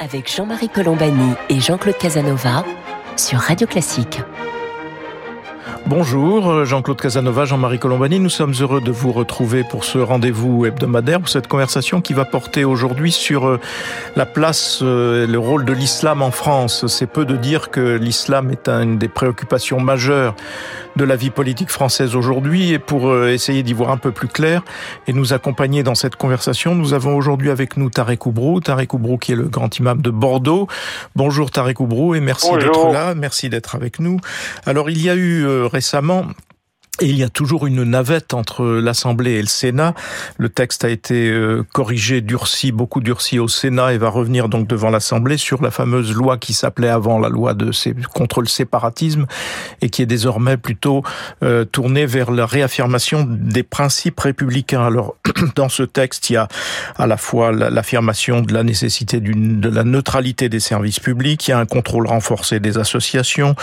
Avec Jean-Marie Colombani et Jean-Claude Casanova sur Radio Classique. Bonjour, euh, Jean-Claude Casanova, Jean-Marie Colombani. Nous sommes heureux de vous retrouver pour ce rendez-vous hebdomadaire, pour cette conversation qui va porter aujourd'hui sur euh, la place, euh, le rôle de l'islam en France. C'est peu de dire que l'islam est une des préoccupations majeures de la vie politique française aujourd'hui. Et pour essayer d'y voir un peu plus clair et nous accompagner dans cette conversation, nous avons aujourd'hui avec nous Tarek Oubrou. Tarek Oubrou qui est le grand imam de Bordeaux. Bonjour Tarek Oubrou et merci d'être là. Merci d'être avec nous. Alors il y a eu récemment et il y a toujours une navette entre l'Assemblée et le Sénat. Le texte a été euh, corrigé, durci, beaucoup durci au Sénat et va revenir donc devant l'Assemblée sur la fameuse loi qui s'appelait avant la loi de contre le séparatisme et qui est désormais plutôt euh, tournée vers la réaffirmation des principes républicains. Alors, dans ce texte, il y a à la fois l'affirmation de la nécessité de la neutralité des services publics, il y a un contrôle renforcé des associations,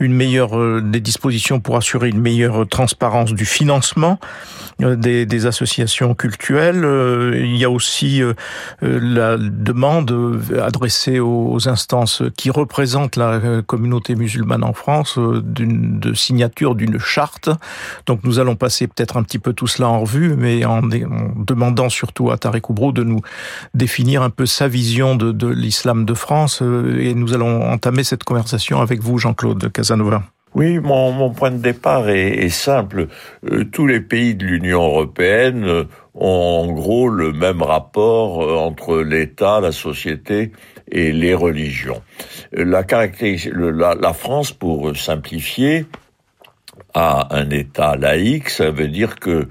une meilleure euh, des dispositions pour assurer une meilleure transparence du financement euh, des, des associations culturelles. Euh, il y a aussi euh, la demande adressée aux instances qui représentent la communauté musulmane en France de signature d'une charte. Donc nous allons passer peut-être un petit peu tout cela en revue, mais en, demandant surtout à Tarek Oubrou de nous définir un peu sa vision de, de l'islam de France. Et nous allons entamer cette conversation avec vous, Jean-Claude Casanova. Oui, mon, mon, point de départ est, est simple. Euh, tous les pays de l'Union européenne euh, ont en gros le même rapport euh, entre l'État, la société et les religions. La, la, la France, pour simplifier, a un État laïque, ça veut dire que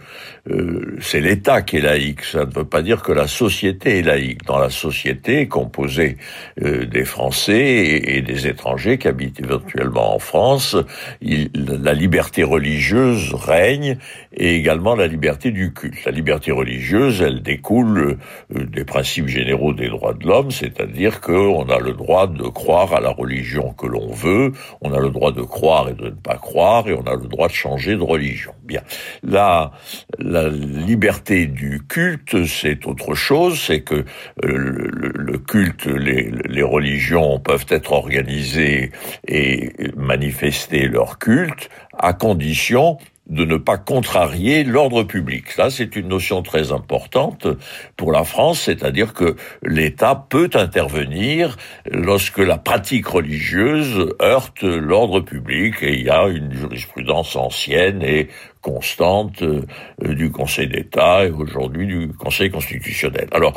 euh, c'est l'État qui est laïque, ça ne veut pas dire que la société est laïque. Dans la société composée euh, des Français et, des étrangers qui habitent éventuellement en France, la liberté religieuse règne et également la liberté du culte. La liberté religieuse, elle découle euh, des principes généraux des droits de l'homme, c'est-à-dire qu'on a le droit de croire à la religion que l'on veut, on a le droit de croire et de ne pas croire, et on a le droit de changer de religion. Bien. Là, la liberté du culte, c'est autre chose, c'est que euh, le, culte, les, les, religions peuvent être organisées et manifester leur culte à condition de ne pas contrarier l'ordre public. Ça, c'est une notion très importante pour la France, c'est-à-dire que l'État peut intervenir lorsque la pratique religieuse heurte l'ordre public et il y a une jurisprudence ancienne et constante euh, du Conseil d'État et aujourd'hui du Conseil constitutionnel. Alors,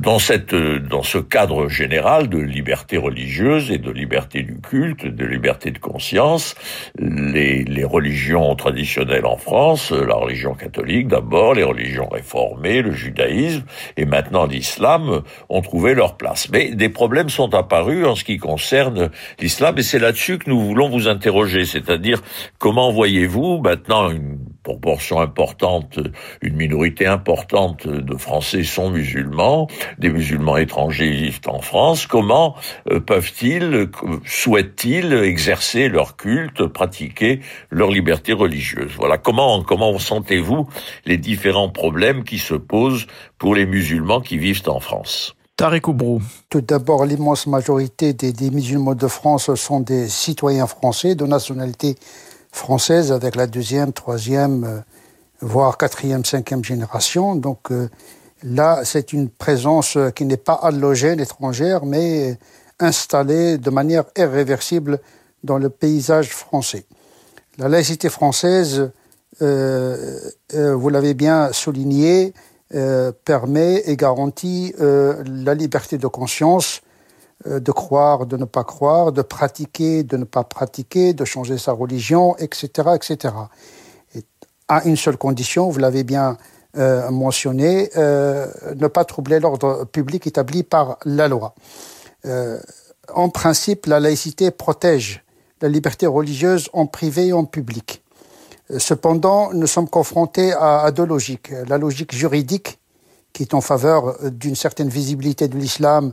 dans cette dans ce cadre général de liberté religieuse et de liberté du culte, de liberté de conscience, les, les religions traditionnelles en France, la religion catholique d'abord, les religions réformées, le judaïsme et maintenant l'islam ont trouvé leur place. Mais des problèmes sont apparus en ce qui concerne l'islam et c'est là-dessus que nous voulons vous interroger, c'est-à-dire comment voyez-vous maintenant une proportion importante, une minorité importante de Français sont musulmans, des musulmans étrangers vivent en France, comment euh, peuvent-ils, souhaitent-ils exercer leur culte, pratiquer leur liberté religieuse? Voilà, comment comment sentez-vous les différents problèmes qui se posent pour les musulmans qui vivent en France? Tarek Oubrou. Tout d'abord, l'immense majorité des, des musulmans de France sont des citoyens français de nationalité française avec la deuxième, troisième, euh, voire quatrième, cinquième génération. Donc euh, là, c'est une présence euh, qui n'est pas allogène, étrangère, mais installée de manière irréversible dans le paysage français. La laïcité française, vous l'avez bien souligné, permet et garantit la liberté de conscience de croire, de ne pas croire, de pratiquer, de ne pas pratiquer, de changer sa religion, etc., etc. Et à une seule condition, vous l'avez bien euh, mentionné, euh, ne pas troubler l'ordre public établi par la loi. en principe, la laïcité protège la liberté religieuse en privé et en public. Cependant, nous sommes confrontés à deux logiques. La logique juridique, qui est en faveur d'une certaine visibilité de l'islam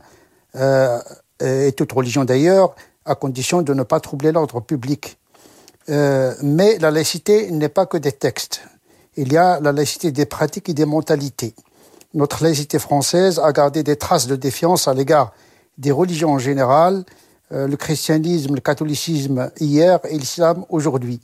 euh, et toute religion d'ailleurs, à condition de ne pas troubler l'ordre public. Euh, mais la laïcité n'est pas que des textes. Il y a la laïcité des pratiques et des mentalités. notre laïcité française a gardé des traces de défiance à l'égard des religions en général, euh, le christianisme, le catholicisme hier et l'islam aujourd'hui.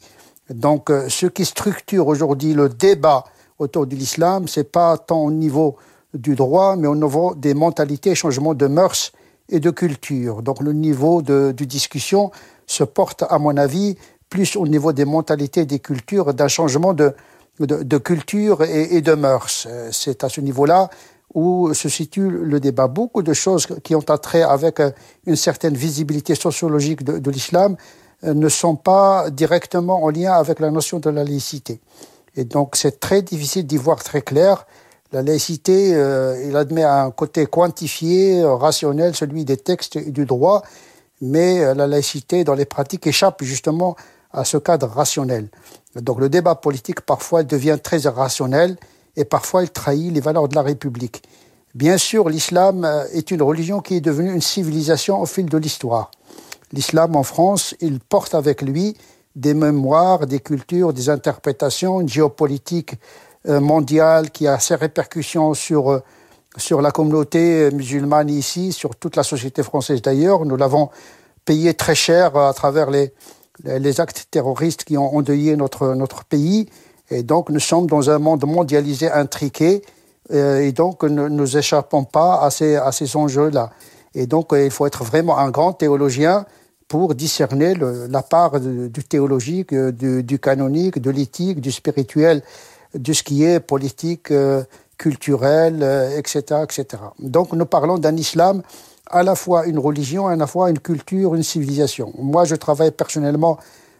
Donc, ce qui structure aujourd'hui le débat autour de l'islam, c'est pas tant au niveau du droit, mais au niveau des mentalités, changements de mœurs et de culture. Donc, le niveau de, discussion se porte, à mon avis, plus au niveau des mentalités, des cultures, d'un changement de, de, culture et, et de mœurs. Euh, c'est à ce niveau-là où se situe le débat. Beaucoup de choses qui ont attrait avec euh, une certaine visibilité sociologique de, de l'islam euh, ne sont pas directement en lien avec la notion de la laïcité. Et donc c'est très difficile d'y voir très clair. La laïcité, euh, il admet un côté quantifié, rationnel, celui des textes et du droit, mais la laïcité dans les pratiques échappe justement à ce cadre rationnel. Donc le débat politique parfois devient très irrationnel et parfois il trahit les valeurs de la République. Bien sûr, l'islam euh, est une religion qui est devenue une civilisation au fil de l'histoire. L'islam en France, il porte avec lui des mémoires, des cultures, des interprétations, une géopolitique euh, mondiale qui a ses répercussions sur, euh, sur la communauté musulmane ici, sur toute la société française d'ailleurs. Nous l'avons payé très cher à travers les, les actes terroristes qui ont endeuillé notre, notre pays. Et donc, nous sommes dans un monde mondialisé, intriqué, euh, et donc ne nous échappons pas à ces, à ces enjeux-là. Et donc, euh, il faut être vraiment un grand théologien pour discerner la part du théologique, euh, du, du, canonique, de l'éthique, du spirituel, de ce qui est politique, euh, culturel, euh, etc., etc. Donc, nous parlons d'un islam à la fois une religion, à la fois une culture, une civilisation. Moi, je travaille personnellement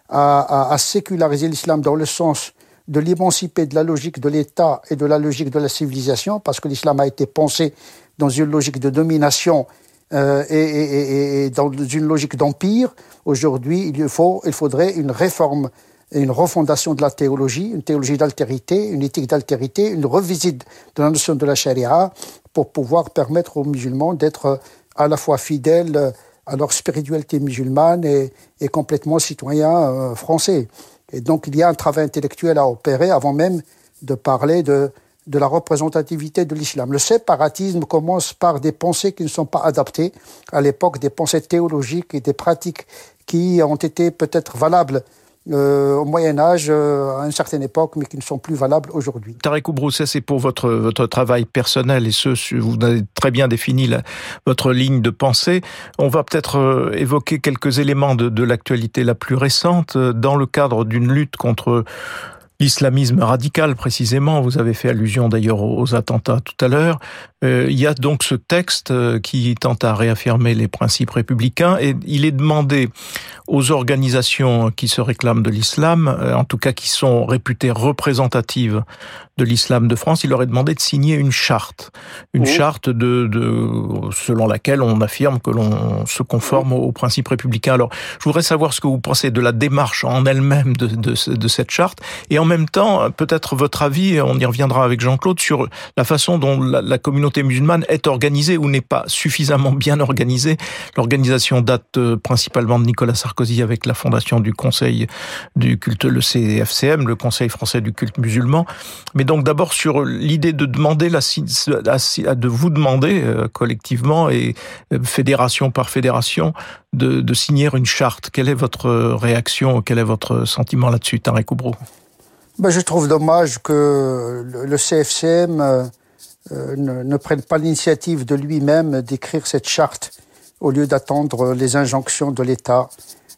à, séculariser l'islam dans le sens de l'émanciper de la logique de l'État et de la logique de la civilisation, parce que l'islam a été pensé dans une logique de domination euh, et, dans une logique d'empire. Aujourd'hui, il, il faudrait une réforme, une refondation de la théologie, une théologie d'altérité, une éthique d'altérité, une revisite de la notion de la charia pour pouvoir permettre aux musulmans d'être à la fois fidèles à leur spiritualité musulmane et, complètement citoyens euh, français. Et donc il y a un travail intellectuel à opérer avant même de parler de la représentativité de l'islam. Le séparatisme commence par des pensées qui ne sont pas adaptées à l'époque, des pensées théologiques et des pratiques qui ont été peut-être valables euh, au Moyen Âge, euh, à une certaine époque, mais qui ne sont plus valables aujourd'hui. Tarek Brousset, c'est pour votre, votre travail personnel et ce, vous avez très bien défini votre ligne de pensée. On va peut-être euh, évoquer quelques éléments de, l'actualité la plus récente dans le cadre d'une lutte contre l'islamisme radical précisément. Vous avez fait allusion d'ailleurs aux attentats tout à l'heure. Il y a donc ce texte qui tente à réaffirmer les principes républicains et il est demandé aux organisations qui se réclament de l'islam, euh, en tout cas qui sont réputées représentatives de l'islam de France, il leur est demandé de signer une charte, une oui. charte de, de, selon laquelle on affirme que l'on se conforme oui. aux principes républicains. Alors, je voudrais savoir ce que vous pensez de la démarche en elle-même de, de, de cette charte et en même temps, peut-être votre avis, on y reviendra avec Jean-Claude, sur la façon dont la, la communauté musulmane est organisée ou n'est pas suffisamment bien organisée. L'organisation date euh, principalement de Nicolas Sarkozy avec la fondation du Conseil du culte, le CFCM, le Conseil français du culte musulman. Mais donc d'abord sur l'idée de demander de vous demander euh, collectivement et euh, fédération par fédération de, signer une charte. Quelle est votre réaction Quel est votre sentiment là-dessus, Tarek Oubrou ben, Je trouve dommage que le CFCM euh, ne prenne pas l'initiative de lui-même d'écrire cette charte au lieu d'attendre les injonctions de l'État.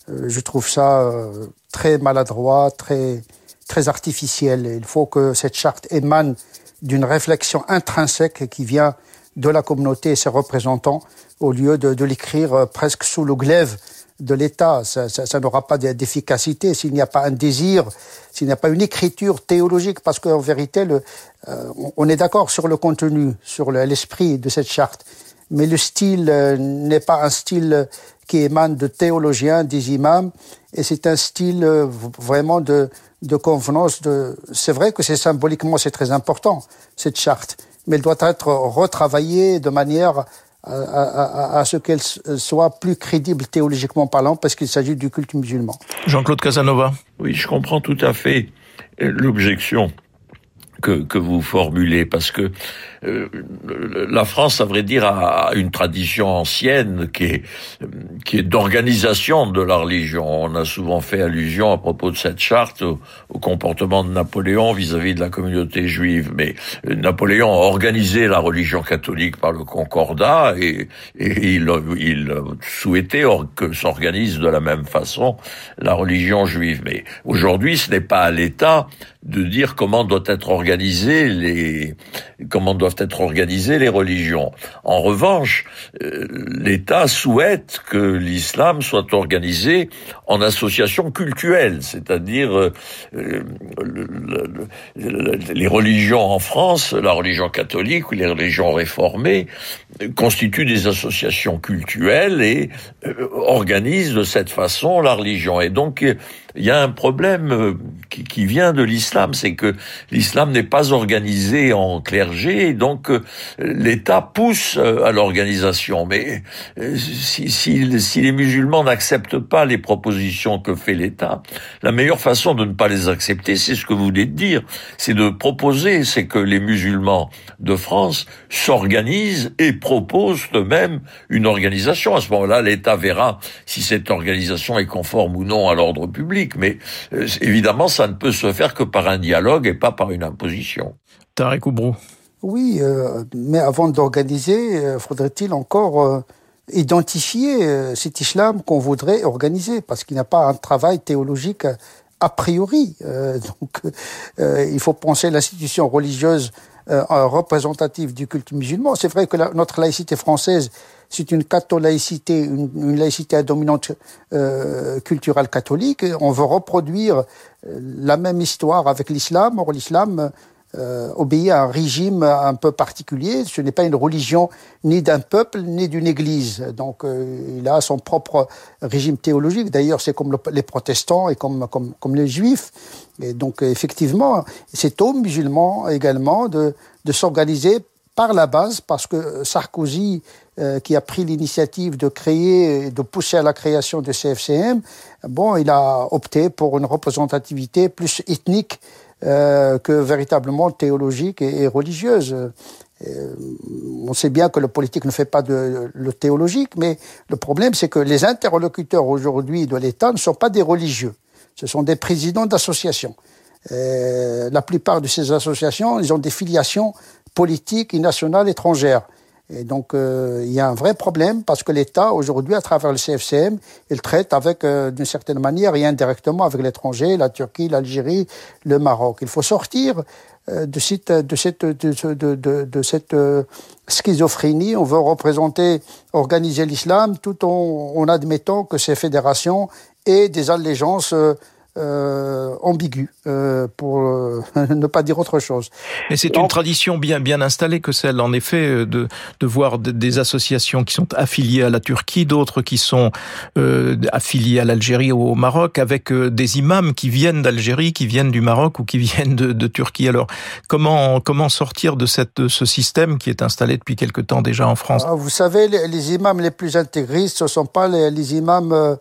Euh, je trouve ça euh, très maladroit, très, très artificiel. Il faut que cette charte émane d'une réflexion intrinsèque qui vient de la communauté et ses représentants au lieu de, de l'écrire euh, presque sous le glaive de l'État. Ça, ça, ça n'aura pas d'efficacité s'il n'y a pas un désir, s'il n'y a pas une écriture théologique, parce qu'en vérité, le, euh, on est d'accord sur le contenu, sur l'esprit de cette charte, mais le style euh, n'est pas un style qui émane de théologiens, des imams, et c'est un style euh, vraiment de, de convenance. De... C'est vrai que c'est symboliquement c'est très important cette charte, mais elle doit être retravaillée de manière à, à, à ce qu'elle soit plus crédible théologiquement parlant, parce qu'il s'agit du culte musulman. Jean-Claude Casanova. Oui, je comprends tout à fait l'objection que, que vous formulez, parce que euh, la France, à vrai dire, a une tradition ancienne qui est, qui est d'organisation de la religion. On a souvent fait allusion à propos de cette charte au, comportement de Napoléon vis-à-vis de la communauté juive. Mais euh, Napoléon a organisé la religion catholique par le Concordat et, et il, il souhaitait que s'organise de la même façon la religion juive. Mais aujourd'hui, ce n'est pas à l'État de dire comment doit être organisé les comment doivent être organisées les religions. En revanche, euh, l'État souhaite que l'islam soit organisé en association cultuelle, c'est-à-dire euh, les religions en France, la religion catholique ou les religions réformées constituent des associations cultuelles et euh, organisent de cette façon la religion. Et donc il y a un problème euh, qui, qui vient de l'islam, c'est que l'islam n'est pas organisé en clergé, donc euh, l'État pousse euh, à l'organisation. Mais si, si, si, les musulmans n'acceptent pas les propositions que fait l'État, la meilleure façon de ne pas les accepter, c'est ce que vous venez de dire, c'est de proposer, c'est que les musulmans de France s'organisent et proposent eux-mêmes une organisation. À ce moment-là, l'État verra si cette organisation est conforme ou non à l'ordre public mais euh, évidemment, ça ne peut se faire que par un dialogue et pas par une imposition. Tarek Oubrou. Oui, euh, mais avant d'organiser, euh, faudrait-il encore identifier cet islam qu'on voudrait organiser, parce qu'il n'y a pas un travail théologique a priori. donc, il faut penser l'institution religieuse représentative du culte musulman. C'est vrai que notre laïcité française c'est une catholaïcité, une, laïcité à dominante euh, culturelle catholique. On veut reproduire euh, la même histoire avec l'islam. Or, l'islam euh, obéit à un régime un peu particulier. Ce n'est pas une religion ni d'un peuple ni d'une église. Donc, il a son propre régime théologique. D'ailleurs, c'est comme les protestants et comme, comme, les juifs. Et donc, effectivement, c'est aux musulmans également de s'organiser par la base, parce que Sarkozy, euh, qui a pris l'initiative de créer, de pousser à la création de CFCM, bon, il a opté pour une représentativité plus ethnique euh, que véritablement théologique et, religieuse. Euh, on sait bien que le politique ne fait pas de le théologique, mais le problème, c'est que les interlocuteurs aujourd'hui de l'État ne sont pas des religieux. Ce sont des présidents d'associations. la plupart de ces associations, ils ont des filiations politique et nationale étrangère. Et donc, euh, il y a un vrai problème parce que l'État, aujourd'hui, à travers le CFCM, il traite avec, euh, d'une certaine manière et indirectement avec l'étranger, la Turquie, l'Algérie, le Maroc. Il faut sortir euh, de cette, de cette, de, cette schizophrénie. On veut représenter, organiser l'islam tout en, en, admettant que ces fédérations aient des allégeances euh, ambigu, euh, pour euh, ne pas dire autre chose. Et c'est une tradition bien bien installée que celle, en effet, euh, de de voir des associations qui sont affiliées à la Turquie, d'autres qui sont euh, affiliées à l'Algérie ou au Maroc, avec des imams qui viennent d'Algérie, qui viennent du Maroc ou qui viennent de, de, Turquie. Alors, comment comment sortir de cette de ce système qui est installé depuis quelque temps déjà en France? Ah, Vous savez, les, les, imams les plus intégristes, ce sont pas les, les imams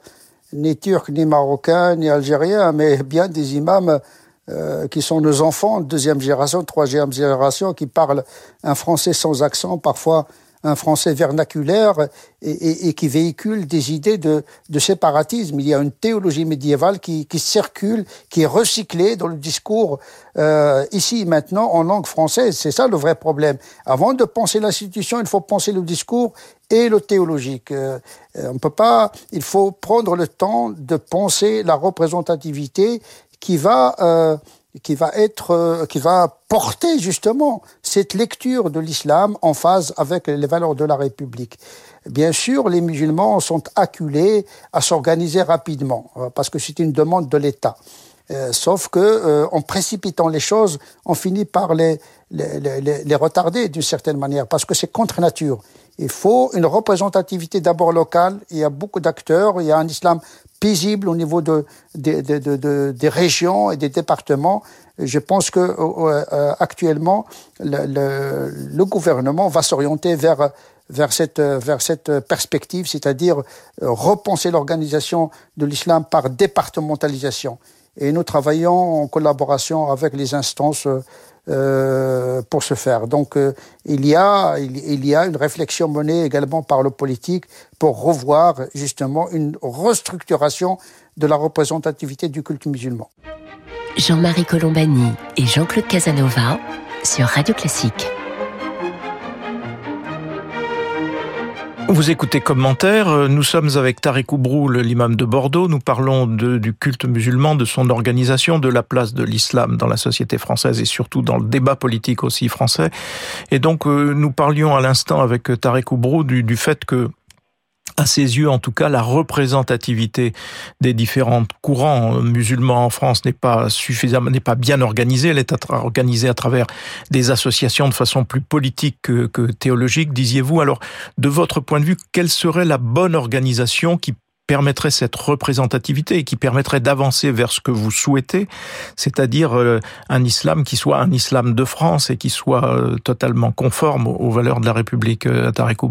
ni turcs, ni marocains, ni algériens, mais bien des imams euh, qui sont nos enfants, deuxième génération, troisième génération, qui parlent un français sans accent, parfois un français vernaculaire et, et, et, qui véhicule des idées de, séparatisme. Il y a une théologie médiévale qui, circule, qui est recyclée dans le discours euh, ici maintenant en langue française. C'est ça le vrai problème. Avant de penser l'institution, il faut penser le discours et le théologique. Euh, on peut pas. Il faut prendre le temps de penser la représentativité qui va euh, qui va être, euh, qui va porter justement cette lecture de l'islam en phase avec les valeurs de la République. Bien sûr, les musulmans sont acculés à s'organiser rapidement euh, parce que c'est une demande de l'État. Euh, sauf que euh, en précipitant les choses, on finit par les, les, les, les retarder d'une certaine manière parce que c'est contre nature. Il faut une représentativité d'abord locale. Il y a beaucoup d'acteurs. Il y a un islam paisible au niveau de, de, de, de, des régions et des départements. Je pense que euh, euh, actuellement, le, le, le, gouvernement va s'orienter vers vers cette vers cette perspective, c'est-à-dire euh, repenser l'organisation de l'islam par départementalisation. Et nous travaillons en collaboration avec les instances euh, pour ce faire. Donc euh, il y a il, y a une réflexion menée également par le politique pour revoir justement une restructuration de la représentativité du culte musulman. Jean-Marie Colombani et Jean-Claude Casanova sur Radio Classique. Vous écoutez commentaire. Euh, nous sommes avec Tarek Oubrou, l'imam de Bordeaux. Nous parlons du culte musulman, de son organisation, de la place de l'islam dans la société française et surtout dans le débat politique aussi français. Et donc, euh, nous parlions à l'instant avec Tarek Oubrou du, du fait que à ses yeux en tout cas, la représentativité des différents courants musulmans en France n'est pas suffisamment, n'est pas bien organisée. Elle est organisée à travers des associations de façon plus politique que, que théologique, disiez-vous. Alors, de votre point de vue, quelle serait la bonne organisation qui permettrait cette représentativité et qui permettrait d'avancer vers ce que vous souhaitez, c'est-à-dire euh, un islam qui soit un islam de France et qui soit euh, totalement conforme aux valeurs de la République à euh, Tarek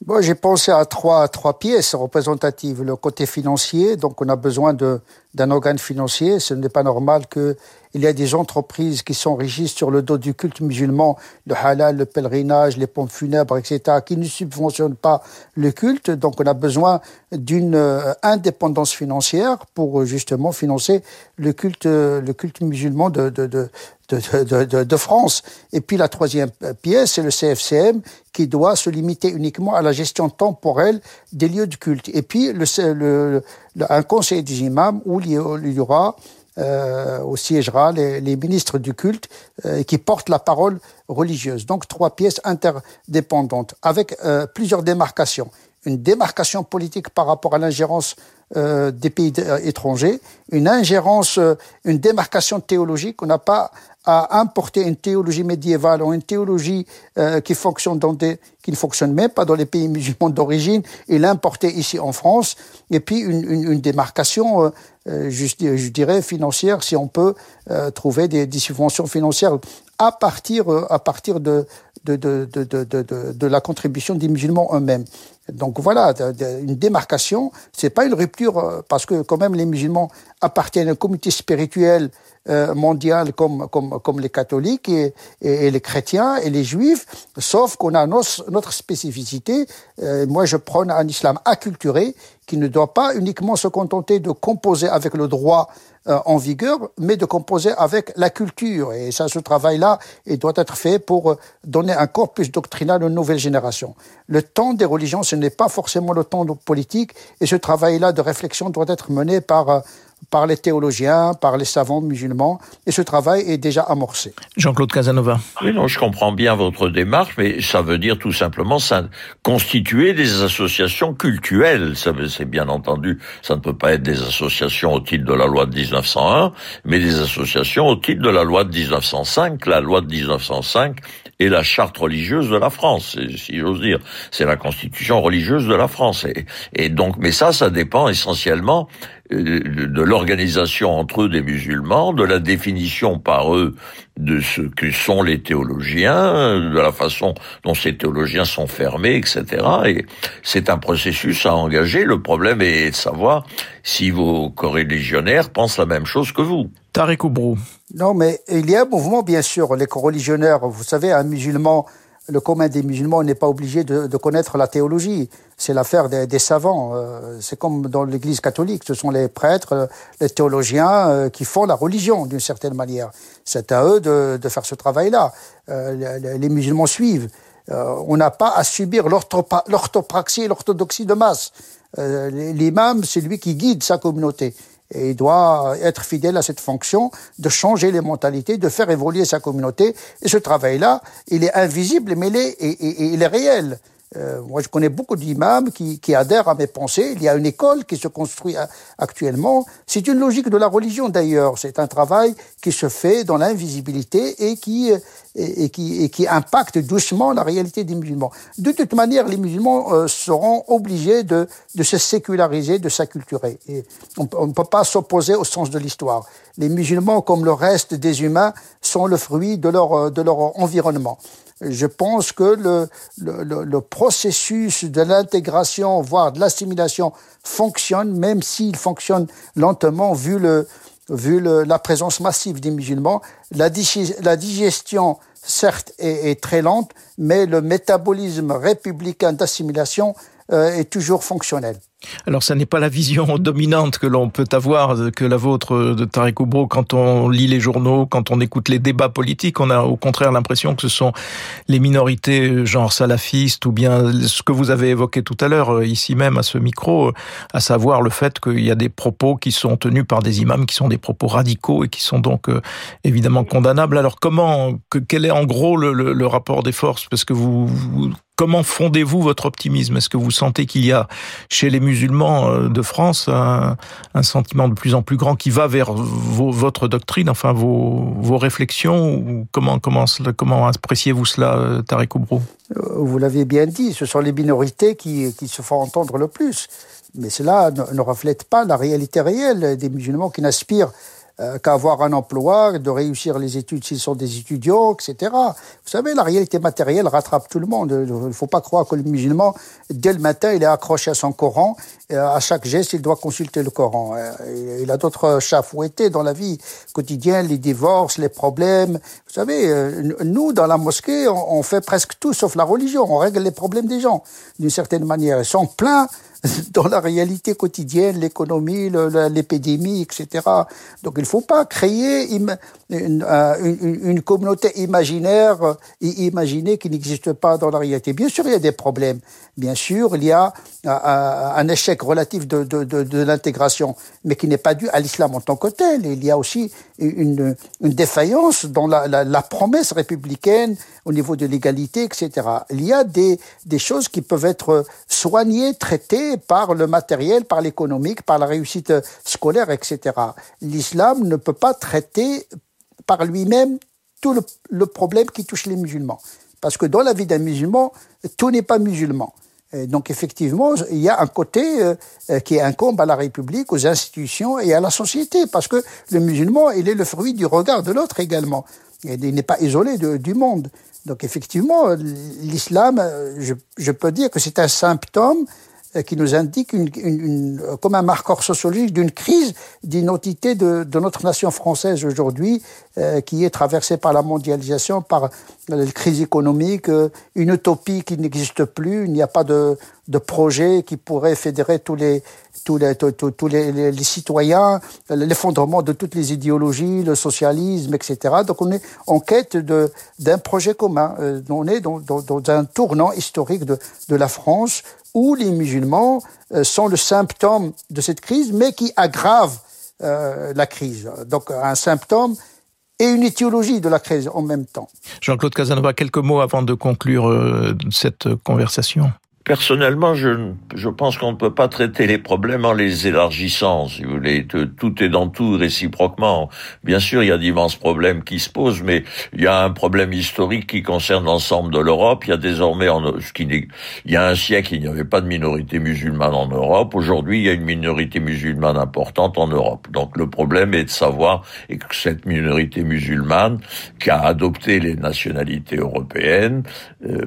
Bon, j'ai pensé à trois, trois pièces représentatives. Le côté financier, donc on a besoin d'un organe financier. Ce n'est pas normal que il y ait des entreprises qui régies sur le dos du culte musulman, le halal, le pèlerinage, les pompes funèbres, etc., qui ne subventionnent pas le culte. Donc on a besoin d'une euh, indépendance financière pour euh, justement financer le culte, le culte musulman de, de, de, de, de, de, France. Et puis la troisième pièce, c'est le CFCM qui doit se limiter uniquement à la gestion temporelle des lieux de culte. Et puis le, le, un conseil des imams où il y aura euh, où siégera les, les, ministres du culte euh, qui portent la parole religieuse. Donc trois pièces interdépendantes avec euh, plusieurs démarcations. Une démarcation politique par rapport à l'ingérence euh, des pays étrangers, une ingérence, une démarcation théologique. On n'a pas à importer une théologie médiévale ou une théologie euh, qui fonctionne dans des qui ne fonctionne même pas dans les pays musulmans d'origine et l'importer ici en France et puis une, une, une démarcation euh, euh je, je, dirais financière si on peut euh, trouver des, des, subventions financières à partir euh, à partir de de, de, de, de, la contribution des musulmans eux-mêmes. Donc voilà, une démarcation, c'est pas une rupture parce que quand même les musulmans appartiennent à une communauté spirituelle euh, mondiale comme, comme, comme les catholiques et, et, les chrétiens et les juifs, sauf qu'on a notre, spécificité. Euh, moi, je prône un islam acculturé qui ne doit pas uniquement se contenter de composer avec le droit euh, en vigueur, mais de composer avec la culture. Et ça, ce travail-là, il doit être fait pour donner un corpus doctrinal aux nouvelles générations. Le temps des religions, ce n'est pas forcément le temps politique, et ce travail-là de réflexion doit être mené par par les théologiens, par les savants musulmans, et ce travail est déjà amorcé. Jean-Claude Casanova. Oui, non, je comprends bien votre démarche, mais ça veut dire tout simplement ça, constituer des associations cultuelles. Ça, c'est bien entendu, ça ne peut pas être des associations au titre de la loi de 1901, mais des associations au titre de la loi de 1905. La loi de 1905 et la charte religieuse de la France, si j'ose dire. C'est la constitution religieuse de la France. Et, et, donc, mais ça, ça dépend essentiellement de l'organisation entre eux des musulmans, de la définition par eux de ce que sont les théologiens, de la façon dont ces théologiens sont fermés, etc. Et c'est un processus à engager. Le problème est de savoir si vos corréligionnaires pensent la même chose que vous. Tariq Oubrou. Non, mais il y a un mouvement, bien sûr. Les corréligionnaires, vous savez, un musulman, le commun des musulmans n'est pas obligé de, de, connaître la théologie. C'est l'affaire des, des, savants. Euh, c'est comme dans l'Église catholique. Ce sont les prêtres, les théologiens euh, qui font la religion d'une certaine manière. C'est à eux de, de faire ce travail-là. Euh, les, les, musulmans suivent. on n'a pas à subir l'orthopraxie et l'orthodoxie de masse. L'imam, c'est lui qui guide sa communauté. Et il doit être fidèle à cette fonction de changer les mentalités, de faire évoluer sa communauté. Et ce travail-là, il est invisible, mais il est, il est réel. Euh, moi, je connais beaucoup d'imams qui, qui, adhèrent à mes pensées. Il y a une école qui se construit actuellement. C'est une logique de la religion d'ailleurs. C'est un travail qui se fait dans l'invisibilité et qui, et, et, qui, et qui impacte doucement la réalité des musulmans. De toute manière, les musulmans euh, seront obligés de, de se séculariser, de s'acculturer. Et on ne peut pas s'opposer au sens de l'histoire. Les musulmans, comme le reste des humains, sont le fruit de leur, de leur environnement je pense que le, processus de l'intégration, voire de l'assimilation, fonctionne, même s'il fonctionne lentement, vu la présence massive des musulmans. La, digestion, certes, est, très lente, mais le métabolisme républicain d'assimilation est toujours fonctionnel. Alors, ça n'est pas la vision dominante que l'on peut avoir, que la vôtre de Tarek Oubro, quand on lit les journaux, quand on écoute les débats politiques. On a au contraire l'impression que ce sont les minorités, genre salafistes, ou bien ce que vous avez évoqué tout à l'heure, euh, ici même à ce micro, à savoir le fait qu'il y a des propos qui sont tenus par des imams qui sont des propos radicaux et qui sont donc euh, évidemment condamnables. Alors, comment, quel est en gros le, rapport des forces? Parce que vous Comment fondez-vous votre optimisme? Est-ce que vous sentez qu'il y a chez les musulmans euh, de France un, sentiment de plus en plus grand qui va vers votre doctrine, enfin vos, réflexions ou comment, comment, appréciez-vous cela, euh, Tarek Oubrou euh, Vous l'avez bien dit, ce sont les minorités qui, se font entendre le plus. Mais cela ne reflète pas la réalité réelle des musulmans qui n'aspirent euh, qu'avoir un emploi, de réussir les études s'ils sont des étudiants, etc. Vous savez, la réalité matérielle rattrape tout le monde. Il ne faut pas croire que le musulman, dès le matin, il est accroché à son Coran. Et à chaque geste, il doit consulter le Coran. Euh, il a d'autres chats fouettés dans la vie quotidienne, les divorces, les problèmes. Vous savez, euh, nous, dans la mosquée, on fait presque tout sauf la religion. On règle les problèmes des gens, d'une certaine manière. Ils sont pleins dans la réalité quotidienne, l'économie, l'épidémie, etc. Donc il ne faut pas créer une, euh, une, communauté imaginaire et euh, imaginée qui n'existe pas dans la réalité. Bien sûr, il y a des problèmes. Bien sûr, il y a euh, un échec relatif de, de, de, de l'intégration, mais qui n'est pas dû à l'islam en tant que tel. Il y a aussi une, défaillance dans la, promesse républicaine au niveau de l'égalité, etc. Il y a des, choses qui peuvent être soignées, traitées par le matériel, par l'économique, par la réussite scolaire, etc. L'islam ne peut pas traiter par lui-même tout le, problème qui touche les musulmans. Parce que dans la vie d'un musulman, tout n'est pas musulman. Donc effectivement, il y a un côté euh, qui incombe à la République, aux institutions et à la société, parce que le musulman, il est le fruit du regard de l'autre également. il n'est pas isolé du monde. Donc effectivement, l'islam, je, je, peux dire que c'est un symptôme euh, qui nous indique une, une, comme un marqueur sociologique d'une crise d'identité de, de, notre nation française aujourd'hui, euh, qui est traversée par la mondialisation, par la crise économique, euh, une utopie qui n'existe plus, il n'y a pas de, de projet qui pourrait fédérer tous les tous les, tous, tous les, les, citoyens, l'effondrement de toutes les idéologies, le socialisme, etc. Donc on est en quête d'un projet commun. on est dans, dans, dans, un tournant historique de, de la France où les musulmans euh, sont le symptôme de cette crise, mais qui aggrave euh, la crise. Donc un symptôme et une étiologie de la crise en même temps. Jean-Claude Casanova, quelques mots avant de conclure euh, cette conversation. Personnellement, je, je pense qu'on ne peut pas traiter les problèmes en les élargissant, si vous voulez. Tout est dans tout réciproquement. Bien sûr, il y a d'immenses problèmes qui se posent, mais il y a un problème historique qui concerne l'ensemble de l'Europe. Il y a désormais, il y a un siècle, il n'y avait pas de minorité musulmane en Europe. Aujourd'hui, il y a une minorité musulmane importante en Europe. Donc le problème est de savoir que cette minorité musulmane qui a adopté les nationalités européennes euh,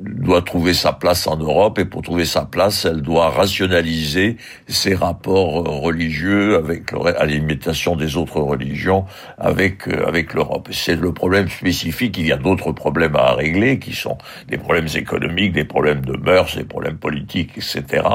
doit trouver sa place en Europe et pour trouver sa place, elle doit rationaliser ses rapports euh, religieux avec à l'imitation des autres religions avec euh, avec l'Europe. C'est le problème spécifique. Il y a d'autres problèmes à régler qui sont des problèmes économiques, des problèmes de mœurs, des problèmes politiques, etc.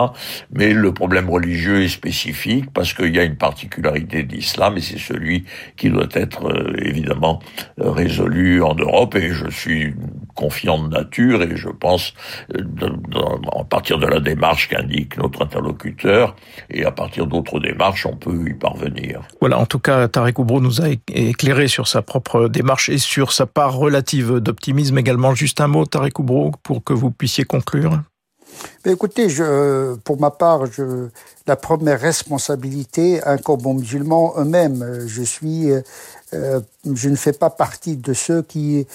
Mais le problème religieux est spécifique parce qu'il y a une particularité de l'islam et c'est celui qui doit être euh, évidemment résolu en Europe et je suis confiant de nature et je pense à partir de la démarche qu'indique notre interlocuteur et à partir d'autres démarches, on peut y parvenir. Voilà, en tout cas, Tarek Oubrou nous a éclairé sur sa propre démarche et sur sa part relative d'optimisme également. Juste un mot, Tarek Oubrou, pour que vous puissiez conclure. Écoutez, pour ma part, la première responsabilité incombe aux musulmans eux-mêmes. Je suis euh, je ne fais pas partie de ceux qui,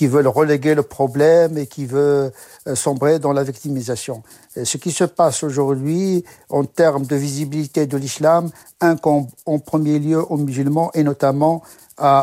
veulent reléguer le problème et qui veulent euh, sombrer dans la victimisation. ce qui se passe aujourd'hui en termes de visibilité de l'islam incombe en premier lieu aux musulmans et notamment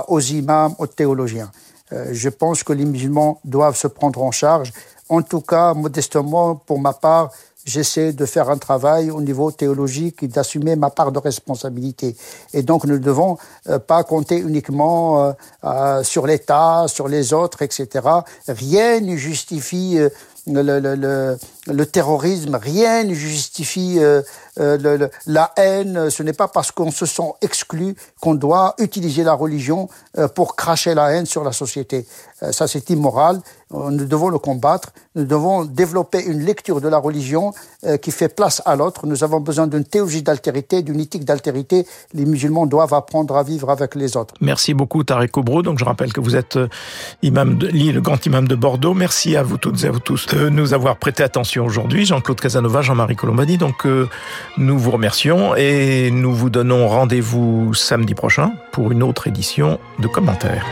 aux imams, aux théologiens. Euh, je pense que les musulmans doivent se prendre en charge. En tout cas, modestement, pour ma part, j'essaie de faire un travail au niveau théologique et d'assumer ma part de responsabilité. Et donc, nous ne devons euh, pas compter uniquement euh, euh, sur l'État, sur les autres, etc. Rien ne justifie le, le, le, le, terrorisme, rien ne justifie euh, euh la haine. Ce n'est pas parce qu'on se sent exclu qu'on doit utiliser la religion euh, pour cracher la haine sur la société. Euh, ça, c'est immoral. Nous devons le combattre. Nous devons développer une lecture de la religion qui fait place à l'autre. Nous avons besoin d'une théologie d'altérité, d'une éthique d'altérité. Les musulmans doivent apprendre à vivre avec les autres. Merci beaucoup, Tarek Obro. Donc, je rappelle que vous êtes imam de, le grand imam de Bordeaux. Merci à vous toutes et à vous tous de nous avoir prêté attention aujourd'hui. Jean-Claude Casanova, Jean-Marie Colombani. Donc, euh, nous vous remercions et nous vous donnons rendez-vous samedi prochain pour une autre édition de commentaires.